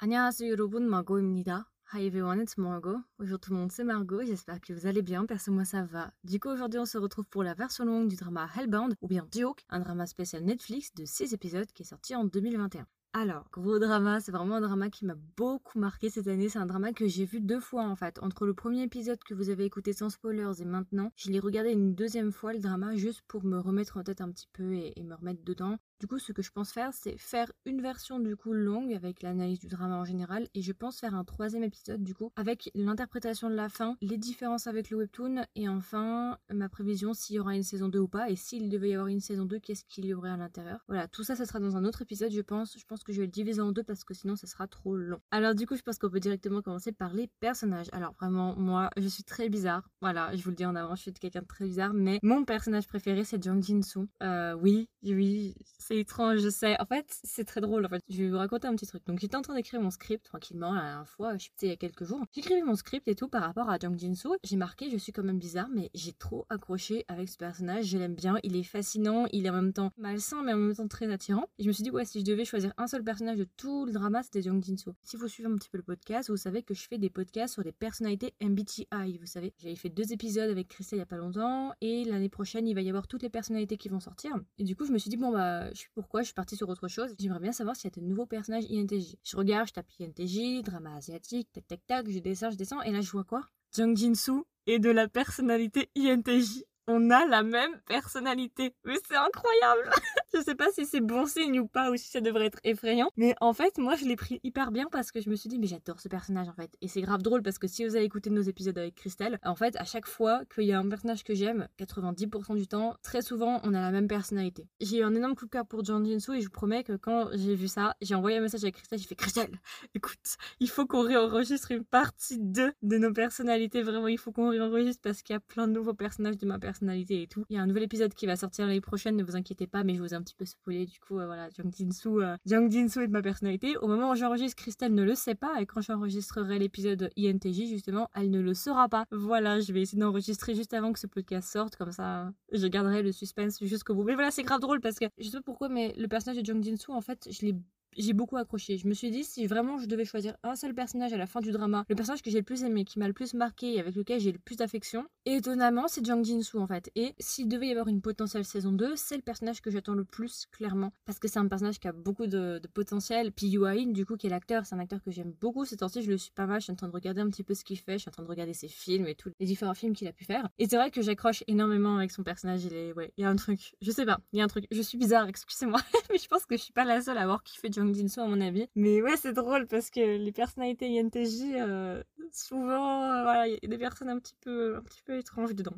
Annyeonghaseyo Yorobun, Margot Imnida. Hi everyone, it's Margot. Bonjour tout le monde, c'est Margot, j'espère que vous allez bien, perso moi ça va. Du coup aujourd'hui on se retrouve pour la version longue du drama Hellbound, ou bien Duke, un drama spécial Netflix de 6 épisodes qui est sorti en 2021. Alors, gros drama, c'est vraiment un drama qui m'a beaucoup marqué cette année. C'est un drama que j'ai vu deux fois en fait. Entre le premier épisode que vous avez écouté sans spoilers et maintenant, je l'ai regardé une deuxième fois le drama juste pour me remettre en tête un petit peu et me remettre dedans. Du coup, ce que je pense faire, c'est faire une version du coup longue avec l'analyse du drama en général et je pense faire un troisième épisode du coup avec l'interprétation de la fin, les différences avec le webtoon et enfin ma prévision s'il y aura une saison 2 ou pas et s'il devait y avoir une saison 2, qu'est-ce qu'il y aurait à l'intérieur. Voilà, tout ça, ça sera dans un autre épisode, je pense. Je pense que je vais le diviser en deux parce que sinon, ça sera trop long. Alors du coup, je pense qu'on peut directement commencer par les personnages. Alors vraiment, moi, je suis très bizarre. Voilà, je vous le dis en avant, je suis quelqu'un de très bizarre, mais mon personnage préféré, c'est Jung Jin-soo. Euh, oui, oui, c'est étrange, je sais. En fait, c'est très drôle. En fait, je vais vous raconter un petit truc. Donc, j'étais en train d'écrire mon script tranquillement la dernière fois, je sais, il y a quelques jours. J'écrivais mon script et tout par rapport à Jung Jin-soo. J'ai marqué, je suis quand même bizarre, mais j'ai trop accroché avec ce personnage. Je l'aime bien. Il est fascinant. Il est en même temps malsain, mais en même temps très attirant. Et je me suis dit, ouais, si je devais choisir un seul personnage de tout le drama, c'était Jung Jin-soo. Si vous suivez un petit peu le podcast, vous savez que je fais des podcasts sur des personnalités MBTI. Vous savez, j'avais fait deux épisodes avec Christelle il y a pas longtemps. Et l'année prochaine, il va y avoir toutes les personnalités qui vont sortir. Et du coup, je me suis dit, bon, bah, pourquoi, je suis partie sur autre chose. J'aimerais bien savoir s'il y a de nouveaux personnages INTJ. Je regarde, je tape INTJ, drama asiatique, tac tac tac, je descends, je descends, et là je vois quoi? Jung Jin-soo et de la personnalité INTJ on a la même personnalité. Mais c'est incroyable. je sais pas si c'est bon signe ou pas, ou si ça devrait être effrayant. Mais en fait, moi, je l'ai pris hyper bien parce que je me suis dit, mais j'adore ce personnage en fait. Et c'est grave drôle parce que si vous avez écouté nos épisodes avec Christelle, en fait, à chaque fois qu'il y a un personnage que j'aime, 90% du temps, très souvent, on a la même personnalité. J'ai eu un énorme coup de cœur pour Jung Jin-soo et je vous promets que quand j'ai vu ça, j'ai envoyé un message avec Christelle, j'ai fait Christelle, écoute, il faut qu'on réenregistre une partie 2 de nos personnalités. Vraiment, il faut qu'on réenregistre parce qu'il y a plein de nouveaux personnages de ma personnalité et tout. Il y a un nouvel épisode qui va sortir l'année prochaine, ne vous inquiétez pas, mais je vous un petit peu spoilé. Du coup, euh, voilà, Jung Jin-soo, euh, Jung Jin-soo est ma personnalité. Au moment où j'enregistre, Christelle ne le sait pas, et quand j'enregistrerai l'épisode INTJ, justement, elle ne le saura pas. Voilà, je vais essayer d'enregistrer juste avant que ce podcast sorte, comme ça, je garderai le suspense jusqu'au bout. Mais voilà, c'est grave drôle parce que je sais pas pourquoi, mais le personnage de Jung Jin-soo, en fait, je l'ai j'ai beaucoup accroché. Je me suis dit, si vraiment je devais choisir un seul personnage à la fin du drama, le personnage que j'ai le plus aimé, qui m'a le plus marqué et avec lequel j'ai le plus d'affection, étonnamment, c'est Jung Jin-soo en fait. Et s'il devait y avoir une potentielle saison 2, c'est le personnage que j'attends le plus, clairement. Parce que c'est un personnage qui a beaucoup de, potentiel. Puis Yuain, du coup, qui est l'acteur, c'est un acteur que j'aime beaucoup. Ces temps-ci, je le suis pas mal. Je suis en train de regarder un petit peu ce qu'il fait. Je suis en train de regarder ses films et tous les différents films qu'il a pu faire. Et c'est vrai que j'accroche énormément avec son personnage. Il est, ouais, il y a un truc. Je sais pas, il y a un truc. Je suis bizarre, excusez-moi. Mais je pense que je suis pas la seule à avoir kiffé Jung Jin-soo, à mon avis. Mais ouais, c'est drôle parce que les personnalités INTJ, euh, souvent, euh, voilà, il y a des personnes un petit peu, un petit peu étranges dedans.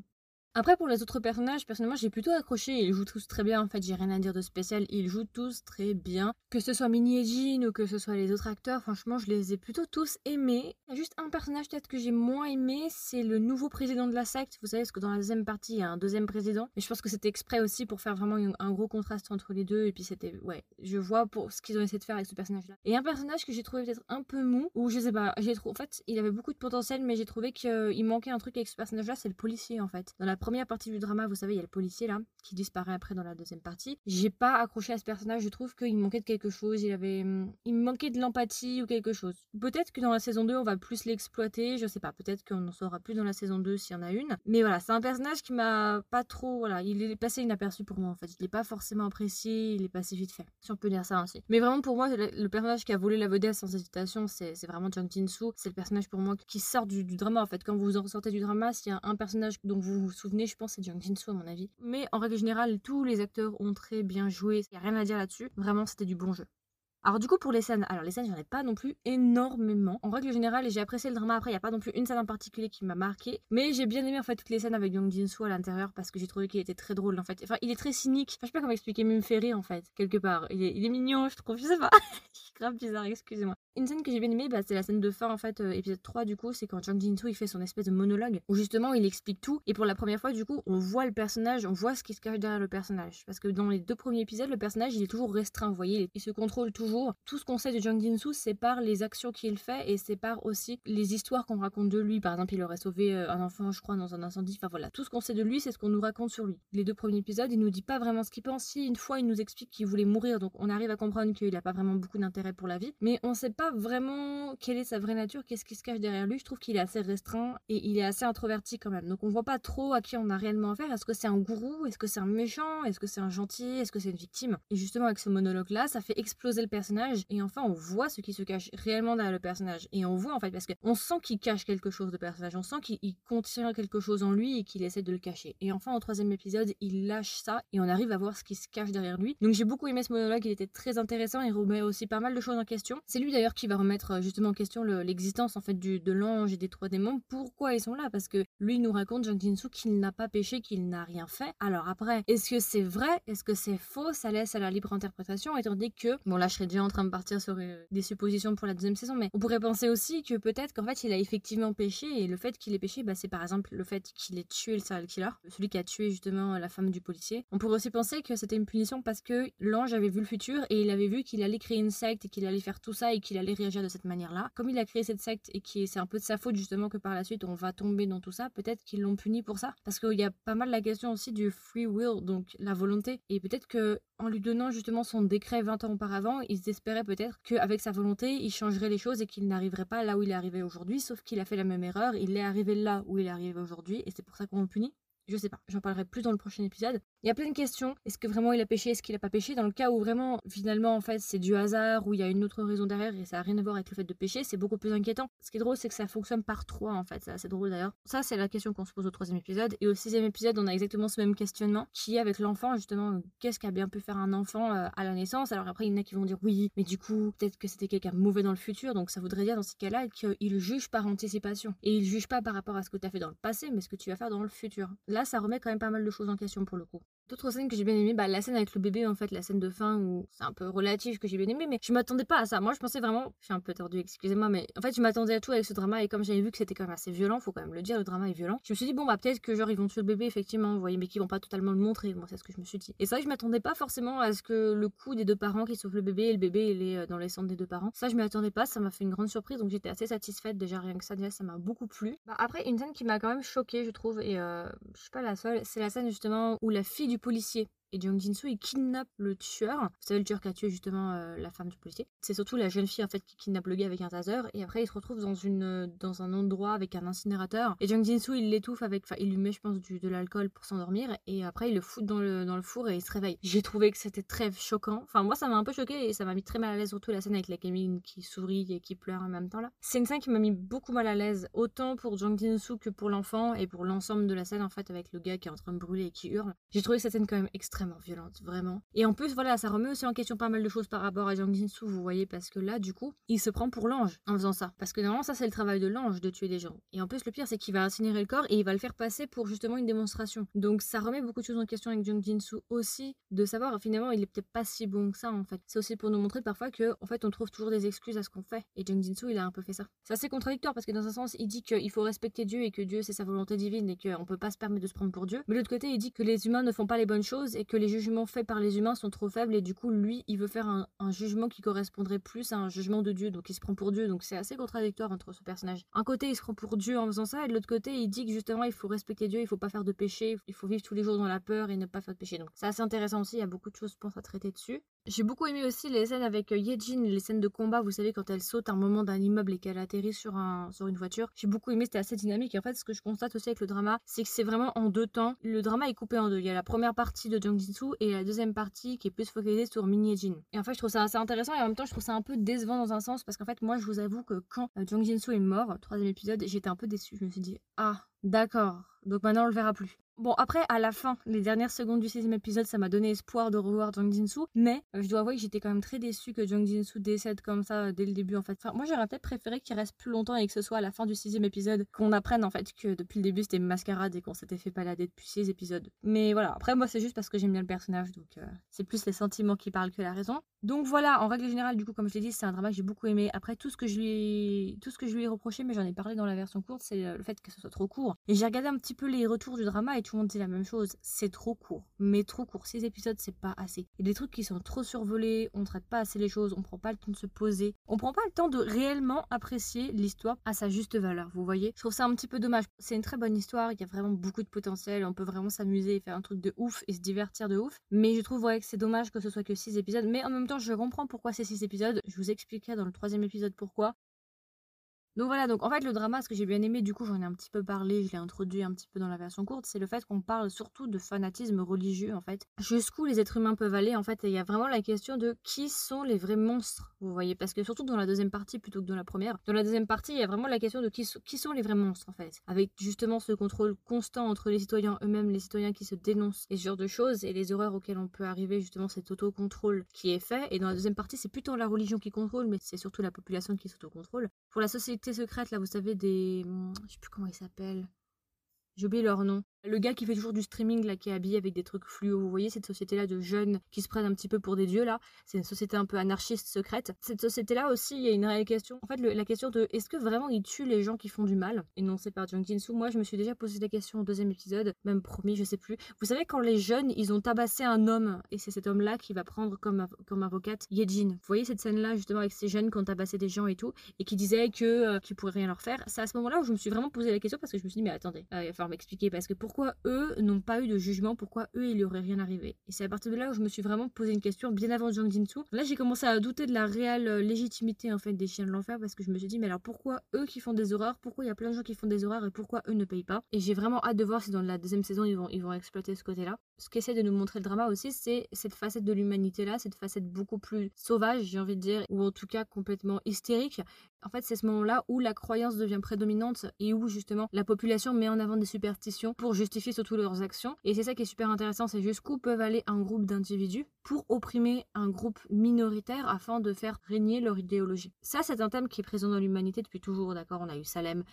Après, pour les autres personnages, personnellement, j'ai plutôt accroché. Ils jouent tous très bien. En fait, j'ai rien à dire de spécial. Ils jouent tous très bien. Que ce soit Minnie et Jean ou que ce soit les autres acteurs, franchement, je les ai plutôt tous aimés. Il y a juste un personnage peut-être que j'ai moins aimé, c'est le nouveau président de la secte. Vous savez, parce que dans la deuxième partie, il y a un deuxième président. Mais je pense que c'était exprès aussi pour faire vraiment un gros contraste entre les deux. Et puis c'était, ouais, je vois pour ce qu'ils ont essayé de faire avec ce personnage-là. Et un personnage que j'ai trouvé peut-être un peu mou, ou je sais pas, j'ai trouvé, en fait, il avait beaucoup de potentiel, mais j'ai trouvé qu'il manquait un truc avec ce personnage-là, c'est le policier en fait. Dans la première partie du drama, vous savez, il y a le policier là, qui disparaît après dans la deuxième partie. J'ai pas accroché à ce personnage, je trouve qu'il manquait de quelque chose, il avait. Hum, il manquait de l'empathie ou quelque chose. Peut-être que dans la saison 2, on va plus l'exploiter, je sais pas, peut-être qu'on en saura plus dans la saison 2 s'il y en a une. Mais voilà, c'est un personnage qui m'a pas trop. Voilà, il est passé inaperçu pour moi en fait. Je l'ai pas forcément apprécié, il est passé vite fait. Si on peut dire ça ainsi. Mais vraiment pour moi, le, personnage qui a volé la vedette sans hésitation, c'est vraiment Jung Jin-soo. C'est le personnage pour moi qui sort du, du drama en fait. Quand vous en ressortez du drama, s'il y a un personnage dont vous vous souvenez, je pense c'est Jung Jin-soo à mon avis. Mais en règle générale, tous les acteurs ont très bien joué. Il n'y a rien à dire là-dessus. Vraiment, c'était du bon jeu. Alors du coup pour les scènes, alors les scènes j'en ai pas non plus énormément. En règle générale j'ai apprécié le drama après, il y a pas non plus une scène en particulier qui m'a marqué, mais j'ai bien aimé en fait toutes les scènes avec Young Jin-soo à l'intérieur parce que j'ai trouvé qu'il était très drôle en fait. Enfin il est très cynique, enfin, je sais pas comment expliquer, mais il me fait rire en fait quelque part. Il est, il est mignon je trouve, je sais pas. grave bizarre, excusez-moi. Une scène que j'ai bien aimée, bah, c'est la scène de fin en fait, euh, épisode 3 du coup, c'est quand Jung Jin-soo il fait son espèce de monologue où justement il explique tout et pour la première fois du coup on voit le personnage, on voit ce qui se cache derrière le personnage parce que dans les deux premiers épisodes le personnage il est toujours restreint, vous voyez, il se contrôle toujours. Tout ce qu'on sait de Jung Jin-soo c'est par les actions qu'il fait et c'est par aussi les histoires qu'on raconte de lui. Par exemple il aurait sauvé euh, un enfant je crois dans un incendie, enfin voilà, tout ce qu'on sait de lui c'est ce qu'on nous raconte sur lui. Les deux premiers épisodes il nous dit pas vraiment ce qu'il pense, si une fois il nous explique qu'il voulait mourir donc on arrive à comprendre qu'il a pas vraiment beaucoup d'intérêt pour la vie, mais on sait pas vraiment quelle est sa vraie nature, qu'est-ce qui se cache derrière lui. Je trouve qu'il est assez restreint et il est assez introverti quand même. Donc on voit pas trop à qui on a réellement affaire. Est-ce que c'est un gourou? Est-ce que c'est un méchant? Est-ce que c'est un gentil? Est-ce que c'est une victime? Et justement avec ce monologue-là, ça fait exploser le personnage et enfin on voit ce qui se cache réellement derrière le personnage. Et on voit en fait parce qu'on sent qu'il cache quelque chose de personnage, on sent qu'il contient quelque chose en lui et qu'il essaie de le cacher. Et enfin au troisième épisode, il lâche ça et on arrive à voir ce qui se cache derrière lui. Donc j'ai beaucoup aimé ce monologue, il était très intéressant, il remet aussi pas mal de choses en question. C'est lui d'ailleurs qui va remettre euh, justement en question l'existence en fait du, de l'ange et des trois démons. Pourquoi ils sont là? Parce que lui nous raconte Jang Jinsu qu'il n'a pas péché, qu'il n'a rien fait. Alors après, est-ce que c'est vrai? Est-ce que c'est faux? Ça laisse à la libre interprétation, étant donné que bon là je serais déjà en train de partir sur euh, des suppositions pour la deuxième saison, mais on pourrait penser aussi que peut-être qu'en fait il a effectivement péché et le fait qu'il ait péché, bah, c'est par exemple le fait qu'il ait tué le serial killer, celui qui a tué justement la femme du policier. On pourrait aussi penser que c'était une punition parce que l'ange avait vu le futur et il avait vu qu'il allait créer une secte et qu'il allait faire tout ça et qu'il allait réagir de cette manière-là. Comme il a créé cette secte et que c'est un peu de sa faute justement que par la suite on va tomber dans tout ça, peut-être qu'ils l'ont puni pour ça. Parce qu'il y a pas mal la question aussi du free will, donc la volonté. Et peut-être que en lui donnant justement son décret 20 ans auparavant, il espérait peut-être qu'avec sa volonté, il changerait les choses et qu'il n'arriverait pas là où il est arrivé aujourd'hui, sauf qu'il a fait la même erreur, il est arrivé là où il est arrivé aujourd'hui et c'est pour ça qu'on le punit. Je sais pas, j'en parlerai plus dans le prochain épisode. Il y a plein de questions. Est-ce que vraiment il a péché Est-ce qu'il a pas péché Dans le cas où vraiment, finalement, en fait, c'est du hasard, où il y a une autre raison derrière et ça a rien à voir avec le fait de pécher, c'est beaucoup plus inquiétant. Ce qui est drôle, c'est que ça fonctionne par trois, en fait. C'est assez drôle d'ailleurs. Ça, c'est la question qu'on se pose au troisième épisode. Et au sixième épisode, on a exactement ce même questionnement qui est avec l'enfant, justement, qu'est-ce qu'a bien pu faire un enfant euh, à la naissance? Alors après, il y en a qui vont dire oui, mais du coup, peut-être que c'était quelqu'un mauvais dans le futur. Donc ça voudrait dire dans ce cas-là qu'il juge par anticipation. Et il juge pas par rapport à ce que tu as fait dans le passé, mais ce que tu vas faire dans le futur. Là, ça remet quand même pas mal de choses en question pour le coup. D'autres scènes que j'ai bien aimé, bah, la scène avec le bébé, en fait, la scène de fin où c'est un peu relatif que j'ai bien aimé, mais je m'attendais pas à ça. Moi, je pensais vraiment, je suis un peu tordue, excusez-moi, mais en fait, je m'attendais à tout avec ce drama et comme j'avais vu que c'était quand même assez violent, faut quand même le dire, le drama est violent. Je me suis dit, bon, bah, peut-être que genre ils vont tuer le bébé, effectivement, vous voyez, mais qu'ils vont pas totalement le montrer. Moi, c'est ce que je me suis dit. Et ça, je m'attendais pas forcément à ce que le coup des deux parents qui sauvent le bébé et le bébé, il est euh, dans les centres des deux parents. Ça, je m'y attendais pas, ça m'a fait une grande surprise, donc j'étais assez satisfaite déjà, rien que ça, déjà, ça m'a beaucoup plu. Bah, après, une scène qui m'a quand même choquée, je trouve, et euh, je suis pas la seule, c'est la scène justement où la fille du policier et Jung Jinsu il kidnappe le tueur. Vous savez le tueur qui a tué justement euh, la femme du policier. C'est surtout la jeune fille en fait qui kidnappe le gars avec un taser et après il se retrouve dans une dans un endroit avec un incinérateur et Jung Jinsu il l'étouffe avec enfin il lui met je pense de l'alcool pour s'endormir et après il le fout dans le dans le four et il se réveille. J'ai trouvé que c'était très choquant. Enfin moi ça m'a un peu choqué et ça m'a mis très mal à l'aise surtout la scène avec la gamine qui sourit et qui pleure en même temps là. C'est une scène qui m'a mis beaucoup mal à l'aise autant pour Jung Jinsu que pour l'enfant et pour l'ensemble de la scène en fait avec le gars qui est en train de brûler et qui hurle. J'ai trouvé cette scène quand même extrêmement violente, vraiment. Et en plus, voilà, ça remet aussi en question pas mal de choses par rapport à Jang Jinsu, vous voyez, parce que là, du coup, il se prend pour l'ange en faisant ça. Parce que normalement, ça, c'est le travail de l'ange de tuer des gens. Et en plus, le pire, c'est qu'il va incinérer le corps et il va le faire passer pour justement une démonstration. Donc, ça remet beaucoup de choses en question avec Jang Jinsu aussi, de savoir finalement, il est peut-être pas si bon que ça, en fait. C'est aussi pour nous montrer parfois que, en fait, on trouve toujours des excuses à ce qu'on fait. Et Jang Jinsu, il a un peu fait ça. C'est assez contradictoire parce que dans un sens, il dit qu'il faut respecter Dieu et que Dieu, c'est sa volonté divine et qu'on peut pas se permettre de se prendre pour Dieu. Mais de l'autre côté, il dit que les humains ne font pas les bonnes choses et que les jugements faits par les humains sont trop faibles et du coup lui il veut faire un, jugement qui correspondrait plus à un jugement de Dieu donc il se prend pour Dieu donc c'est assez contradictoire entre ce personnage. Un côté il se prend pour Dieu en faisant ça et de l'autre côté il dit que justement il faut respecter Dieu, il faut pas faire de péché, il faut vivre tous les jours dans la peur et ne pas faire de péché donc c'est assez intéressant aussi, il y a beaucoup de choses je pense à traiter dessus. J'ai beaucoup aimé aussi les scènes avec euh, Yejin, les scènes de combat, vous savez, quand elle saute un moment d'un immeuble et qu'elle atterrit sur, un, sur une voiture. J'ai beaucoup aimé, c'était assez dynamique. En fait, ce que je constate aussi avec le drama, c'est que c'est vraiment en deux temps. Le drama est coupé en deux. Il y a la première partie de Jung Jinsu et la deuxième partie qui est plus focalisée sur Min Yejin. Et en fait, je trouve ça assez intéressant et en même temps, je trouve ça un peu décevant dans un sens parce qu'en fait, moi, je vous avoue que quand euh, Jung Jinsu est mort, troisième épisode, j'étais un peu déçue. Je me suis dit, ah, d'accord. Donc maintenant, on le verra plus. Bon, après, à la fin, les dernières secondes du sixième épisode, ça m'a donné espoir de revoir Jung Jinsu. Mais euh, je dois avouer que j'étais quand même très déçue que Jung Jinsu décède comme ça euh, dès le début, en fait. Moi, j'aurais peut-être préféré qu'il reste plus longtemps et que ce soit à la fin du sixième épisode qu'on apprenne, en fait, que depuis le début, c'était mascarade et qu'on s'était fait balader depuis six épisodes. Mais voilà, après, moi, c'est juste parce que j'aime bien le personnage, donc euh, c'est plus les sentiments qui parlent que la raison. Donc voilà, en règle générale, du coup, comme je l'ai dit, c'est un drama que j'ai beaucoup aimé. Après, tout ce que je lui tout ce que je lui ai reproché, mais j'en ai parlé dans la version courte, c'est le fait que ce soit trop court. Et j'ai regardé un petit peu les retours du drama et tout dit la même chose, c'est trop court. Mais trop court, 6 épisodes, c'est pas assez. Il y a des trucs qui sont trop survolés, on traite pas assez les choses, on prend pas le temps de se poser, on prend pas le temps de réellement apprécier l'histoire à sa juste valeur, vous voyez? Je trouve ça un petit peu dommage. C'est une très bonne histoire, il y a vraiment beaucoup de potentiel, on peut vraiment s'amuser et faire un truc de ouf et se divertir de ouf. Mais je trouve ouais, que c'est dommage que ce soit que 6 épisodes. Mais en même temps, je comprends pourquoi c'est 6 épisodes. Je vous expliquerai dans le troisième épisode pourquoi. Donc voilà, donc en fait le drama, ce que j'ai bien aimé, du coup j'en ai un petit peu parlé, je l'ai introduit un petit peu dans la version courte, c'est le fait qu'on parle surtout de fanatisme religieux en fait. Jusqu'où les êtres humains peuvent aller en fait, il y a vraiment la question de qui sont les vrais monstres, vous voyez, parce que surtout dans la deuxième partie plutôt que dans la première, dans la deuxième partie il y a vraiment la question de qui, qui sont les vrais monstres en fait, avec justement ce contrôle constant entre les citoyens eux-mêmes, les citoyens qui se dénoncent, et ce genre de choses, et les horreurs auxquelles on peut arriver, justement cet autocontrôle qui est fait, et dans la deuxième partie c'est plutôt la religion qui contrôle, mais c'est surtout la population qui s'autocontrôle. Pour la société secrète, là vous savez, des. Hmm, je sais plus comment ils s'appellent. J'ai leur nom. Le gars qui fait toujours du streaming, là, qui est habillé avec des trucs fluo, vous voyez cette société-là de jeunes qui se prennent un petit peu pour des dieux, là, c'est une société un peu anarchiste, secrète. Cette société-là aussi, il y a une réelle question. En fait, la question de est-ce que vraiment ils tuent les gens qui font du mal? C'est par Jung Jin-soo. Moi, je me suis déjà posé la question au deuxième épisode, même promis, je sais plus. Vous savez, quand les jeunes, ils ont tabassé un homme, et c'est cet homme-là qui va prendre comme, comme avocate Yejin. Vous voyez cette scène-là, justement, avec ces jeunes qui ont tabassé des gens et tout, et qui disaient que euh, qu'ils pourraient rien leur faire. C'est à ce moment-là où je me suis vraiment posé la question parce que je me suis dit, mais attendez, euh, il va falloir m'expliquer, parce que pourquoi eux n'ont pas eu de jugement, pourquoi eux, il y aurait rien arrivé. Et c'est à partir de là où je me suis vraiment posé une question bien avant Jang Jinsu. Là, j'ai commencé à douter de la réelle euh, légitimité en fait des chiens de l'enfer parce que je me suis dit, mais alors pourquoi eux qui font des horreurs, pourquoi il y a plein de gens qui font des horreurs et pourquoi eux ne payent pas? Et j'ai vraiment hâte de voir si dans la deuxième saison ils vont, ils vont exploiter ce côté-là. Ce qu'essaie de nous montrer le drama aussi, c'est cette facette de l'humanité là, cette facette beaucoup plus sauvage, j'ai envie de dire, ou en tout cas complètement hystérique. En fait, c'est ce moment-là où la croyance devient prédominante et où justement la population met en avant des superstitions pour justifier surtout leurs actions. Et c'est ça qui est super intéressant, c'est jusqu'où peuvent aller un groupe d'individus pour opprimer un groupe minoritaire afin de faire régner leur idéologie. Ça, c'est un thème qui est présent dans l'humanité depuis toujours, d'accord? On a eu Salem,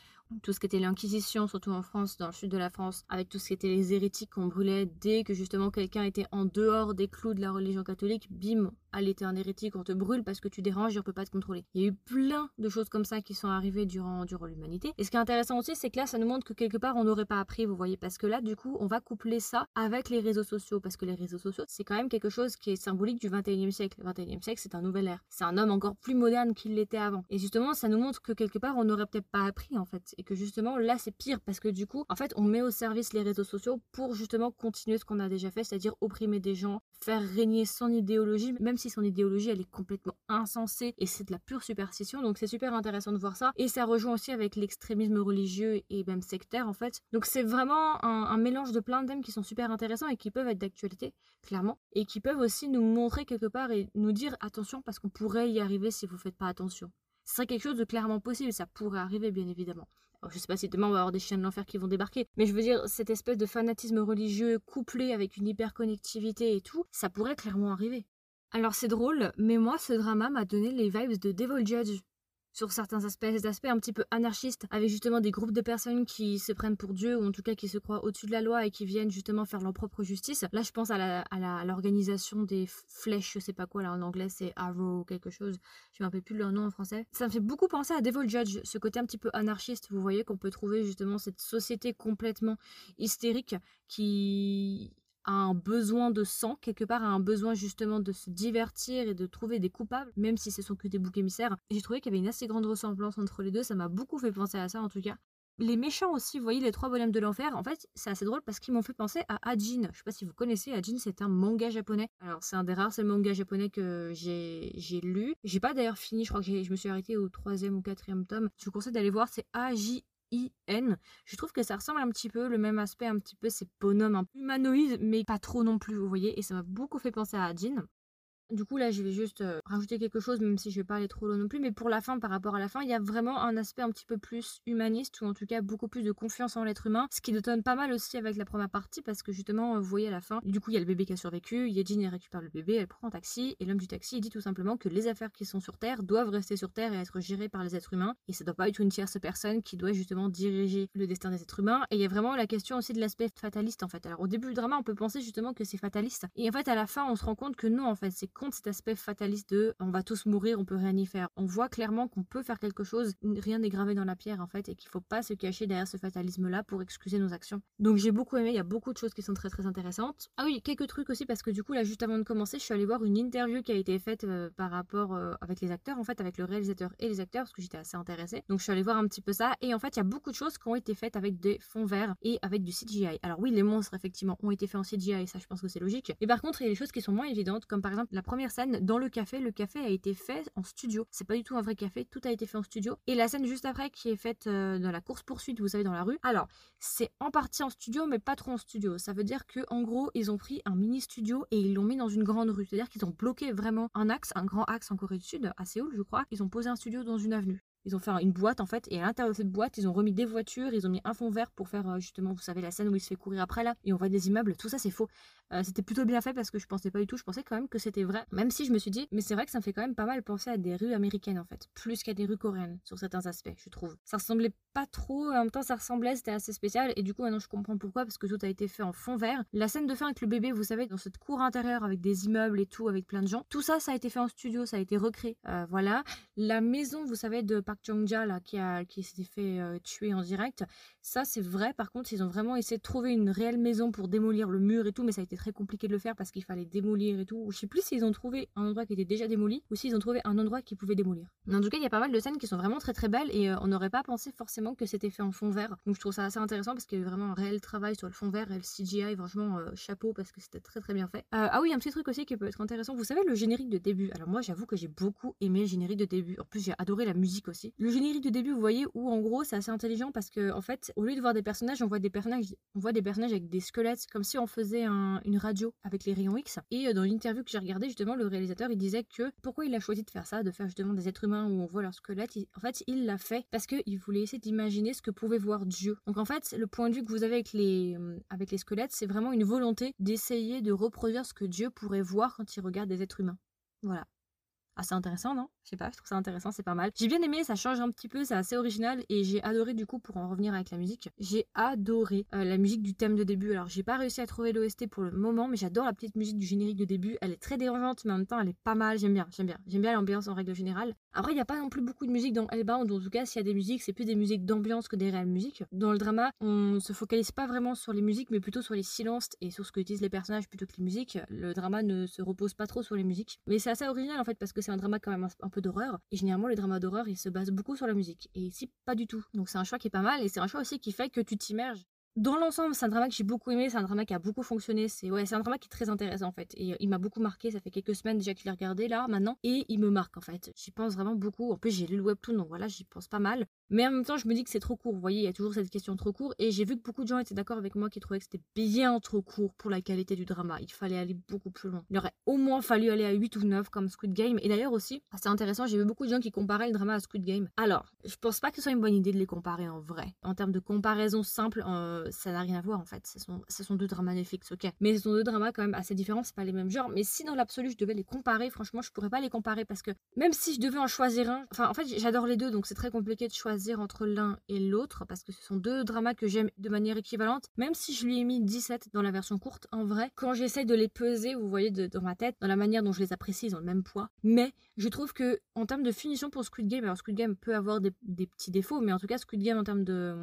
tout ce qui était l'Inquisition, surtout en France, dans le sud de la France, avec tout ce qui était les hérétiques qu'on brûlait dès que justement quelqu'un était en dehors des clous de la religion catholique, bim, allez, t'es un hérétique, on te brûle parce que tu déranges et on peut pas te contrôler. Il y a eu plein de choses comme ça qui sont arrivées durant, durant l'humanité. Et ce qui est intéressant aussi, c'est que là, ça nous montre que quelque part, on n'aurait pas appris, vous voyez, parce que là, du coup, on va coupler ça avec les réseaux sociaux, parce que les réseaux sociaux, c'est quand même quelque chose qui symbolique du 21e siècle. Le 21e siècle, c'est un nouvel ère. C'est un homme encore plus moderne qu'il l'était avant. Et justement, ça nous montre que quelque part, on n'aurait peut-être pas appris, en fait. Et que justement, là, c'est pire, parce que du coup, en fait, on met au service les réseaux sociaux pour justement continuer ce qu'on a déjà fait, c'est-à-dire opprimer des gens, faire régner son idéologie, même si son idéologie, elle est complètement insensée et c'est de la pure superstition. Donc c'est super intéressant de voir ça. Et ça rejoint aussi avec l'extrémisme religieux et même sectaire en fait. Donc c'est vraiment un, mélange de plein de thèmes qui sont super intéressants et qui peuvent être d'actualité, clairement. Et qui peuvent aussi nous montrer quelque part et nous dire attention parce qu'on pourrait y arriver si vous faites pas attention. Ce serait quelque chose de clairement possible, ça pourrait arriver bien évidemment. Je sais pas si demain on va avoir des chiens de l'enfer qui vont débarquer, mais je veux dire, cette espèce de fanatisme religieux couplé avec une hyperconnectivité et tout, ça pourrait clairement arriver. Alors c'est drôle, mais moi ce drama m'a donné les vibes de Devil Judge sur certains aspects, des aspects un petit peu anarchistes, avec justement des groupes de personnes qui se prennent pour Dieu, ou en tout cas qui se croient au-dessus de la loi et qui viennent justement faire leur propre justice. Là, je pense à l'organisation des flèches, je sais pas quoi, là en anglais c'est Arrow quelque chose, je me rappelle plus leur nom en français. Ça me fait beaucoup penser à Devil Judge, ce côté un petit peu anarchiste, vous voyez, qu'on peut trouver justement cette société complètement hystérique qui un besoin de sang, quelque part un besoin justement de se divertir et de trouver des coupables, même si ce sont que des boucs émissaires. J'ai trouvé qu'il y avait une assez grande ressemblance entre les deux, ça m'a beaucoup fait penser à ça en tout cas. Les méchants aussi, vous voyez les trois bonhommes de l'enfer, en fait c'est assez drôle parce qu'ils m'ont fait penser à Ajin. Je sais pas si vous connaissez, Ajin c'est un manga japonais. Alors c'est un des rares seuls mangas japonais que j'ai lu. J'ai pas d'ailleurs fini, je crois que je me suis arrêtée au troisième ou quatrième tome. Je vous conseille d'aller voir, c'est AJ I-N. Je trouve que ça ressemble un petit peu, le même aspect, un petit peu, ces bonhommes un peu humanoïdes, mais pas trop non plus, vous voyez, et ça m'a beaucoup fait penser à Jean. Du coup, là, je vais juste euh, rajouter quelque chose, même si je vais pas aller trop loin non plus. Mais pour la fin, par rapport à la fin, il y a vraiment un aspect un petit peu plus humaniste, ou en tout cas beaucoup plus de confiance en l'être humain. Ce qui donne pas mal aussi avec la première partie, parce que justement, vous voyez à la fin, du coup, il y a le bébé qui a survécu, Yejin, elle récupère le bébé, elle prend un taxi, et l'homme du taxi, il dit tout simplement que les affaires qui sont sur Terre doivent rester sur Terre et être gérées par les êtres humains. Et ça doit pas être une tierce personne qui doit justement diriger le destin des êtres humains. Et il y a vraiment la question aussi de l'aspect fataliste, en fait. Alors, au début du drama, on peut penser justement que c'est fataliste. Et en fait, à la fin, on se rend compte que non, en fait, c'est contre cet aspect fataliste de on va tous mourir, on peut rien y faire. On voit clairement qu'on peut faire quelque chose, rien n'est gravé dans la pierre en fait, et qu'il faut pas se cacher derrière ce fatalisme-là pour excuser nos actions. Donc j'ai beaucoup aimé, il y a beaucoup de choses qui sont très très intéressantes. Ah oui, quelques trucs aussi parce que du coup là juste avant de commencer, je suis allée voir une interview qui a été faite euh, par rapport euh, avec les acteurs en fait, avec le réalisateur et les acteurs parce que j'étais assez intéressée. Donc je suis allée voir un petit peu ça et en fait il y a beaucoup de choses qui ont été faites avec des fonds verts et avec du CGI. Alors oui, les monstres effectivement ont été faits en CGI, ça je pense que c'est logique. Mais par contre, il y a des choses qui sont moins évidentes comme par exemple la première scène dans le café, le café a été fait en studio. C'est pas du tout un vrai café, tout a été fait en studio. Et la scène juste après qui est faite euh, dans la course poursuite, vous savez dans la rue. Alors, c'est en partie en studio mais pas trop en studio. Ça veut dire que en gros, ils ont pris un mini studio et ils l'ont mis dans une grande rue. C'est-à-dire qu'ils ont bloqué vraiment un axe, un grand axe en Corée du Sud, à Séoul, je crois. Ils ont posé un studio dans une avenue. Ils ont fait une boîte en fait, et à l'intérieur de cette boîte, ils ont remis des voitures, ils ont mis un fond vert pour faire euh, justement, vous savez, la scène où il se fait courir après là, et on voit des immeubles, tout ça c'est faux. Euh, c'était plutôt bien fait parce que je pensais pas du tout, je pensais quand même que c'était vrai, même si je me suis dit, mais c'est vrai que ça me fait quand même pas mal penser à des rues américaines en fait, plus qu'à des rues coréennes sur certains aspects, je trouve. Ça ressemblait pas trop, en même temps ça ressemblait, c'était assez spécial, et du coup maintenant je comprends pourquoi, parce que tout a été fait en fond vert. La scène de fin avec le bébé, vous savez, dans cette cour intérieure avec des immeubles et tout, avec plein de gens, tout ça ça a été fait en studio, ça a été recréé. Euh, voilà. La maison, vous savez, de Park Jong-ja là, qui qui, s'était fait euh, tuer en direct. Ça, c'est vrai. Par contre, ils ont vraiment essayé de trouver une réelle maison pour démolir le mur et tout, mais ça a été très compliqué de le faire parce qu'il fallait démolir et tout. Je sais plus s'ils ont trouvé un endroit qui était déjà démoli ou s'ils ont trouvé un endroit qui pouvait démolir. en tout cas, il y a pas mal de scènes qui sont vraiment très très belles et euh, on n'aurait pas pensé forcément que c'était fait en fond vert. Donc je trouve ça assez intéressant parce qu'il y a eu vraiment un réel travail sur le fond vert et le CGI. Franchement, euh, chapeau parce que c'était très très bien fait. ah oui, un petit truc aussi qui peut être intéressant. Vous savez, le générique de début. Alors moi, j'avoue que j'ai beaucoup aimé le générique de début. En plus, j'ai adoré la musique aussi. Le générique de début, vous voyez, où en gros, c'est assez intelligent parce que en fait, au lieu de voir des personnages, on voit des personnages, on voit des personnages avec des squelettes, comme si on faisait une radio avec les rayons X. Et euh, dans l'interview que j'ai regardée, justement, le réalisateur, il disait que pourquoi il a choisi de faire ça, de faire justement des êtres humains où on voit leurs squelettes. en fait, il l'a fait parce qu'il voulait essayer d'imaginer ce que pouvait voir Dieu. Donc en fait, le point de vue que vous avez avec les, euh, avec les squelettes, c'est vraiment une volonté d'essayer de reproduire ce que Dieu pourrait voir quand il regarde des êtres humains. Voilà. Assez intéressant, non? Je sais pas, je trouve ça intéressant, c'est pas mal. J'ai bien aimé, ça change un petit peu, c'est assez original et j'ai adoré du coup pour en revenir avec la musique. J'ai adoré euh, la musique du thème de début. Alors j'ai pas réussi à trouver l'OST pour le moment, mais j'adore la petite musique du générique de début. Elle est très dérangeante, mais en même temps elle est pas mal. J'aime bien, j'aime bien, j'aime bien l'ambiance en règle générale. Après il y a pas non plus beaucoup de musique dans Hellbound. En tout cas, s'il y a des musiques, c'est plus des musiques d'ambiance que des réelles musiques. Dans le drama, on se focalise pas vraiment sur les musiques, mais plutôt sur les silences et sur ce que utilisent les personnages plutôt que les musiques. Le drama ne se repose pas trop sur les musiques, mais c'est assez original en fait parce que c'est un drama quand même un peu d'horreur. Et généralement, les dramas d'horreur, ils se basent beaucoup sur la musique. Et ici, pas du tout. Donc c'est un choix qui est pas mal et c'est un choix aussi qui fait que tu t'immerges dans l'ensemble, c'est un drama que j'ai beaucoup aimé, c'est un drama qui a beaucoup fonctionné, c'est ouais, c'est un drama qui est très intéressant en fait. Et euh, il m'a beaucoup marqué, ça fait quelques semaines déjà que je l'ai regardé là, maintenant, et il me marque en fait. J'y pense vraiment beaucoup. En plus, j'ai lu le webtoon, donc voilà, j'y pense pas mal. Mais en même temps, je me dis que c'est trop court. Vous voyez, il y a toujours cette question trop court. Et j'ai vu que beaucoup de gens étaient d'accord avec moi qui trouvaient que c'était bien trop court pour la qualité du drama. Il fallait aller beaucoup plus loin. Il aurait au moins fallu aller à 8 ou 9 comme Squid Game. Et d'ailleurs aussi, c'est intéressant, j'ai vu beaucoup de gens qui comparaient le drama à Squid Game. Alors, je pense pas que ce soit une bonne idée de les comparer en vrai. En termes de comparaison simple, euh, ça n'a rien à voir en fait. Ce sont, ce sont deux dramas Netflix, ok. Mais ce sont deux dramas quand même assez différents, c'est pas les mêmes genres. Mais si dans l'absolu je devais les comparer, franchement, je pourrais pas les comparer parce que même si je devais en choisir un, enfin en fait j'adore les deux donc c'est très compliqué de choisir entre l'un et l'autre parce que ce sont deux dramas que j'aime de manière équivalente. Même si je lui ai mis 17 dans la version courte, en vrai, quand j'essaie de les peser, vous voyez, dans ma tête, dans la manière dont je les apprécie, ils ont le même poids. Mais je trouve que en termes de finition pour Squid Game, alors Squid Game peut avoir des, petits défauts, mais en tout cas Squid Game en termes de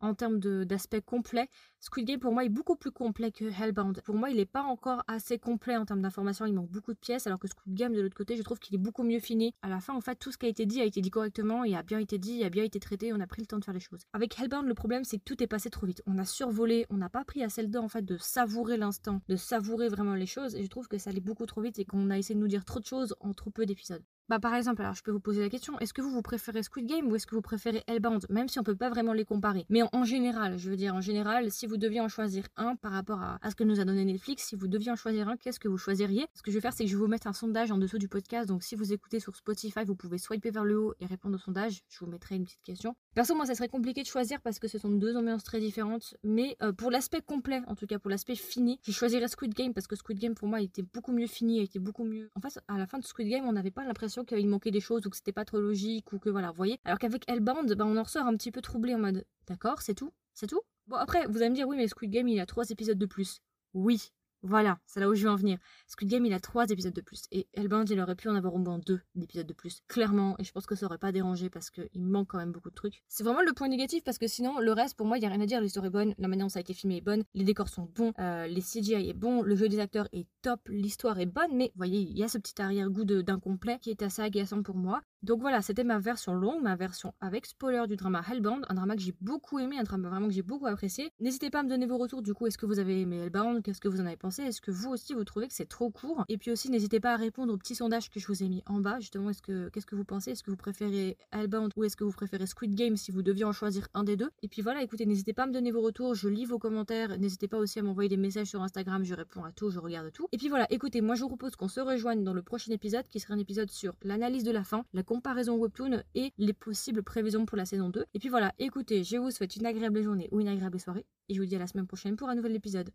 en termes d'aspect complet, Squid Game pour moi est beaucoup plus complet que Hellbound. Pour moi, il n'est pas encore assez complet en termes d'informations, il manque beaucoup de pièces, alors que Squid Game de l'autre côté, je trouve qu'il est beaucoup mieux fini. À la fin, en fait, tout ce qui a été dit a été dit correctement, et a bien été dit, a bien été traité, on a pris le temps de faire les choses. Avec Hellbound, le problème c'est que tout est passé trop vite. On a survolé, on n'a pas pris assez le temps en fait de savourer l'instant, de savourer vraiment les choses, et je trouve que ça allait beaucoup trop vite et qu'on a essayé de nous dire trop de choses en trop peu d'épisodes. Bah par exemple, alors je peux vous poser la question, est-ce que vous vous préférez Squid Game ou est-ce que vous préférez Hellbound? Même si on peut pas vraiment les comparer. Mais en, général, je veux dire en général, si vous deviez en choisir un par rapport à, ce que nous a donné Netflix, si vous deviez en choisir un, qu'est-ce que vous choisiriez? Ce que je vais faire, c'est que je vais vous mettre un sondage en dessous du podcast. Donc si vous écoutez sur Spotify, vous pouvez swiper vers le haut et répondre au sondage. Je vous mettrai une petite question. Perso, moi, ça serait compliqué de choisir parce que ce sont deux ambiances très différentes. Mais euh, pour l'aspect complet, en tout cas pour l'aspect fini, je choisirais Squid Game parce que Squid Game pour moi, était beaucoup mieux fini, était beaucoup mieux. En fait, à la fin de Squid Game, on n'avait pas l'impression qu'il manquait des choses ou que c'était pas trop logique ou que voilà, vous voyez. Alors qu'avec Hellbound, bah, on en ressort un petit peu troublé en mode d'accord, c'est tout C'est tout? Bon, après, vous allez me dire, oui, mais Squid Game, il a trois épisodes de plus. Oui, Voilà, c'est là où je veux en venir. Squid Game, il a trois épisodes de plus. Et Hellbound, il aurait pu en avoir au moins deux épisodes de plus. Clairement. Et je pense que ça aurait pas dérangé parce qu'il manque quand même beaucoup de trucs. C'est vraiment le point négatif parce que sinon, le reste, pour moi, il y a rien à dire. L'histoire est bonne, la manière dont ça a été filmé est bonne, les décors sont bons, euh, les CGI est bon, le jeu des acteurs est top, l'histoire est bonne. Mais vous voyez, il y a ce petit arrière-goût d'incomplet qui est assez agaçant pour moi. Donc voilà, c'était ma version longue, ma version avec spoiler du drama Hellbound, un drama que j'ai beaucoup aimé, un drama vraiment que j'ai beaucoup apprécié. N'hésitez pas à me donner vos retours du coup, est-ce que vous avez aimé Hellbound, qu'est-ce que vous en avez pensé, est-ce que vous aussi vous trouvez que c'est trop court? Et puis aussi n'hésitez pas à répondre au petit sondage que je vous ai mis en bas, justement, est-ce que qu'est-ce que vous pensez, est-ce que vous préférez Hellbound ou est-ce que vous préférez Squid Game si vous deviez en choisir un des deux? Et puis voilà, écoutez, n'hésitez pas à me donner vos retours, je lis vos commentaires, n'hésitez pas aussi à m'envoyer des messages sur Instagram, je réponds à tout, je regarde tout. Et puis voilà, écoutez, moi je vous propose qu'on se rejoigne dans le prochain épisode qui sera un épisode sur l'analyse de la fin, comparaison webtoon et les possibles prévisions pour la saison 2. Et puis voilà, écoutez, je vous souhaite une agréable journée ou une agréable soirée et je vous dis à la semaine prochaine pour un nouvel épisode.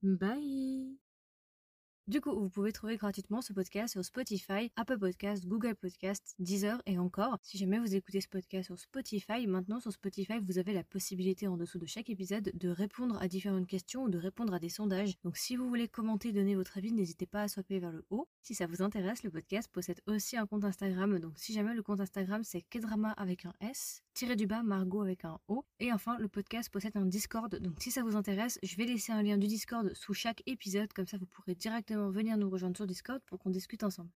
Bye du coup, vous pouvez trouver gratuitement ce podcast sur Spotify, Apple Podcast, Google Podcast, Deezer et encore. Si jamais vous écoutez ce podcast sur Spotify, maintenant sur Spotify, vous avez la possibilité en dessous de chaque épisode de répondre à différentes questions ou de répondre à des sondages. Donc si vous voulez commenter, donner votre avis, n'hésitez pas à swapper vers le haut. Si ça vous intéresse, le podcast possède aussi un compte Instagram. Donc si jamais le compte Instagram c'est Kedrama avec un S, tiré du bas Margot avec un O. Et enfin, le podcast possède un Discord. Donc si ça vous intéresse, je vais laisser un lien du Discord sous chaque épisode. Comme ça, vous pourrez directement venir nous rejoindre sur Discord pour qu'on discute ensemble.